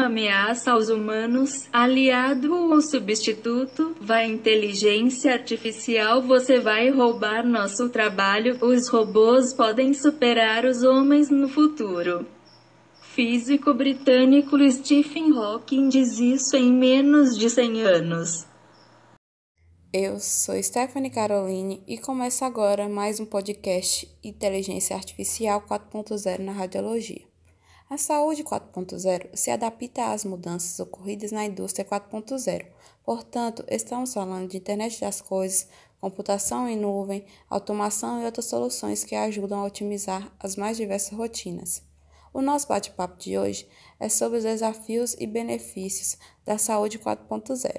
uma ameaça aos humanos, aliado ou substituto, vai inteligência artificial, você vai roubar nosso trabalho, os robôs podem superar os homens no futuro. Físico britânico Stephen Hawking diz isso em menos de 100 anos. Eu sou Stephanie Caroline e começo agora mais um podcast Inteligência Artificial 4.0 na Radiologia. A saúde 4.0 se adapta às mudanças ocorridas na indústria 4.0. Portanto, estamos falando de internet das coisas, computação em nuvem, automação e outras soluções que ajudam a otimizar as mais diversas rotinas. O nosso bate-papo de hoje é sobre os desafios e benefícios da saúde 4.0.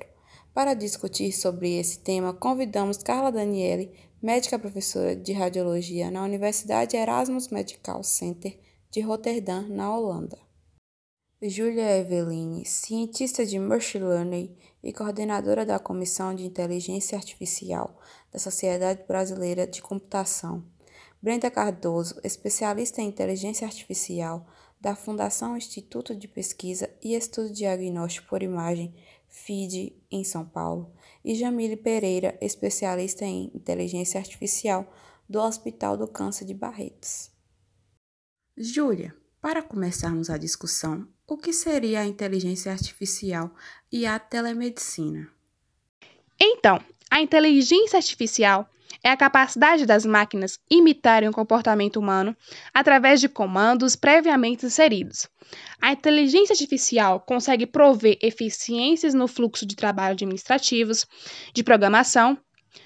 Para discutir sobre esse tema, convidamos Carla Daniele, médica professora de radiologia na Universidade Erasmus Medical Center de Roterdã, na Holanda. Julia Eveline, cientista de Machine Learning e coordenadora da Comissão de Inteligência Artificial da Sociedade Brasileira de Computação. Brenda Cardoso, especialista em inteligência artificial da Fundação Instituto de Pesquisa e Estudo Diagnóstico por Imagem FID em São Paulo, e Jamile Pereira, especialista em inteligência artificial do Hospital do Câncer de Barretos. Júlia, para começarmos a discussão, o que seria a inteligência artificial e a telemedicina? Então, a inteligência artificial é a capacidade das máquinas imitarem o comportamento humano através de comandos previamente inseridos. A inteligência artificial consegue prover eficiências no fluxo de trabalho administrativos, de programação,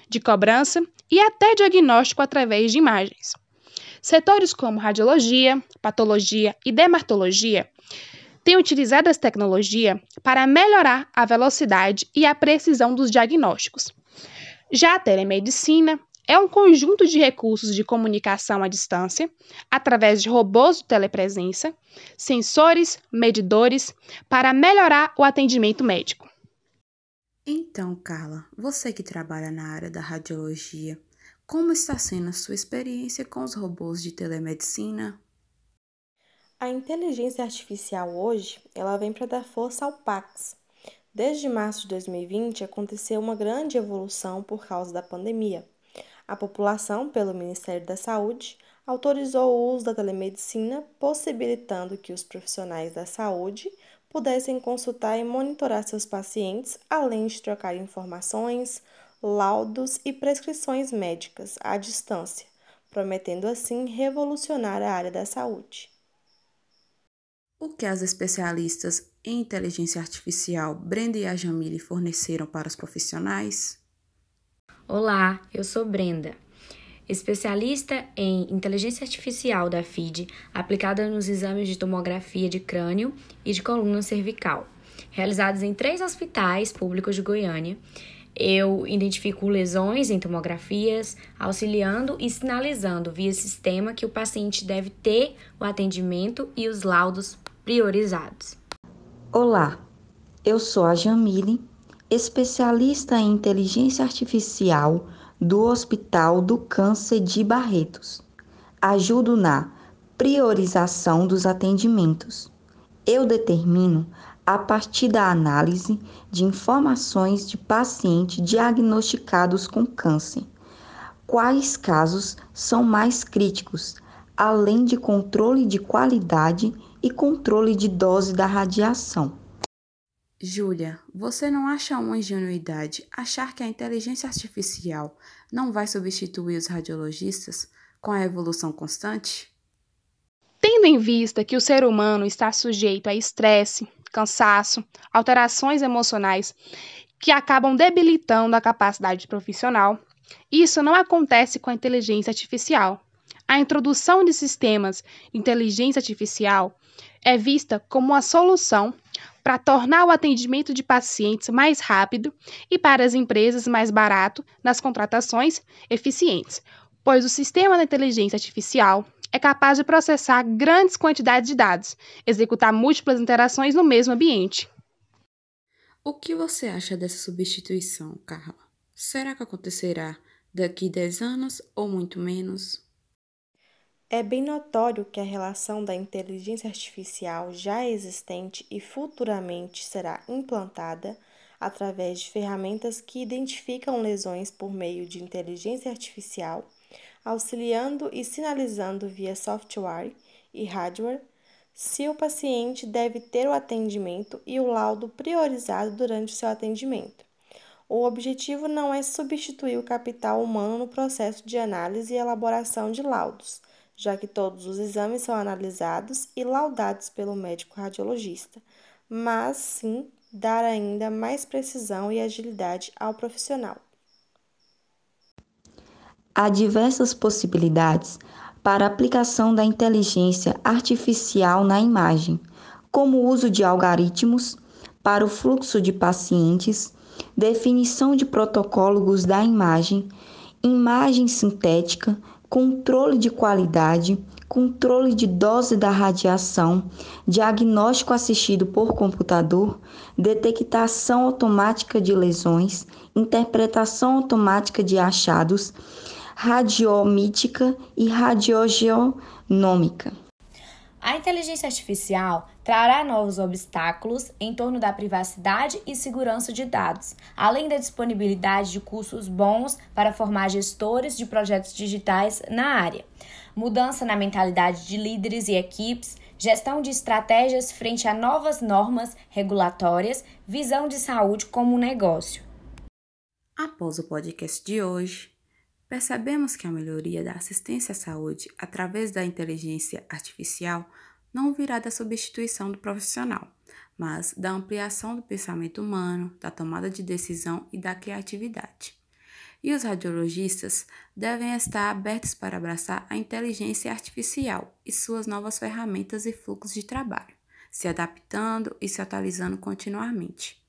de cobrança e até diagnóstico através de imagens. Setores como radiologia, patologia e dermatologia têm utilizado essa tecnologia para melhorar a velocidade e a precisão dos diagnósticos. Já a telemedicina é um conjunto de recursos de comunicação à distância, através de robôs de telepresença, sensores, medidores, para melhorar o atendimento médico. Então, Carla, você que trabalha na área da radiologia, como está sendo a sua experiência com os robôs de telemedicina? A inteligência artificial hoje, ela vem para dar força ao Pax. Desde março de 2020 aconteceu uma grande evolução por causa da pandemia. A população, pelo Ministério da Saúde, autorizou o uso da telemedicina, possibilitando que os profissionais da saúde pudessem consultar e monitorar seus pacientes, além de trocar informações, laudos e prescrições médicas à distância, prometendo assim revolucionar a área da saúde. O que as especialistas em inteligência artificial Brenda e a Jamile forneceram para os profissionais? Olá, eu sou Brenda, especialista em inteligência artificial da FID aplicada nos exames de tomografia de crânio e de coluna cervical, realizados em três hospitais públicos de Goiânia eu identifico lesões em tomografias, auxiliando e sinalizando via sistema que o paciente deve ter o atendimento e os laudos priorizados. Olá, eu sou a Jamile, especialista em inteligência artificial do Hospital do Câncer de Barretos. Ajudo na priorização dos atendimentos. Eu determino a partir da análise de informações de pacientes diagnosticados com câncer. Quais casos são mais críticos, além de controle de qualidade e controle de dose da radiação. Júlia, você não acha uma ingenuidade achar que a inteligência artificial não vai substituir os radiologistas com a evolução constante? Tendo em vista que o ser humano está sujeito a estresse, cansaço, alterações emocionais que acabam debilitando a capacidade profissional. Isso não acontece com a inteligência artificial. A introdução de sistemas de inteligência artificial é vista como uma solução para tornar o atendimento de pacientes mais rápido e para as empresas mais barato nas contratações eficientes, pois o sistema da inteligência artificial é capaz de processar grandes quantidades de dados, executar múltiplas interações no mesmo ambiente. O que você acha dessa substituição, Carla? Será que acontecerá daqui 10 anos ou muito menos? É bem notório que a relação da inteligência artificial já existente e futuramente será implantada através de ferramentas que identificam lesões por meio de inteligência artificial, auxiliando e sinalizando via software e hardware se o paciente deve ter o atendimento e o laudo priorizado durante o seu atendimento. O objetivo não é substituir o capital humano no processo de análise e elaboração de laudos, já que todos os exames são analisados e laudados pelo médico radiologista, mas sim dar ainda mais precisão e agilidade ao profissional. Há diversas possibilidades para aplicação da inteligência artificial na imagem, como o uso de algoritmos para o fluxo de pacientes, definição de protocolos da imagem, imagem sintética, controle de qualidade, controle de dose da radiação, diagnóstico assistido por computador, detectação automática de lesões, interpretação automática de achados, radiomítica e radiogeonômica. A inteligência artificial trará novos obstáculos em torno da privacidade e segurança de dados, além da disponibilidade de cursos bons para formar gestores de projetos digitais na área, mudança na mentalidade de líderes e equipes, gestão de estratégias frente a novas normas regulatórias, visão de saúde como um negócio. Após o podcast de hoje, Percebemos que a melhoria da assistência à saúde através da inteligência artificial não virá da substituição do profissional, mas da ampliação do pensamento humano, da tomada de decisão e da criatividade. E os radiologistas devem estar abertos para abraçar a inteligência artificial e suas novas ferramentas e fluxos de trabalho, se adaptando e se atualizando continuamente.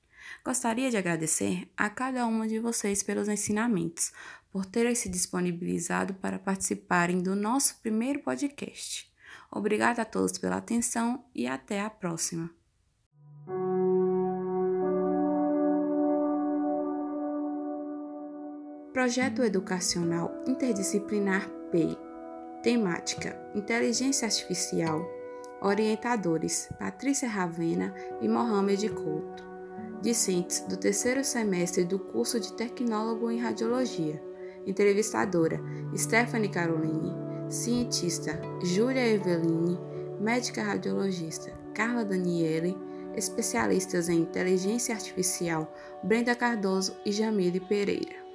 Gostaria de agradecer a cada uma de vocês pelos ensinamentos, por terem se disponibilizado para participarem do nosso primeiro podcast. Obrigada a todos pela atenção e até a próxima. Projeto Educacional Interdisciplinar PEI Temática: Inteligência Artificial. Orientadores: Patrícia Ravena e Mohamed Couto. Discentes do terceiro semestre do curso de Tecnólogo em Radiologia. Entrevistadora: Stephanie Caroline. Cientista: Júlia Eveline. Médica radiologista: Carla Daniele. Especialistas em inteligência artificial: Brenda Cardoso e Jamile Pereira.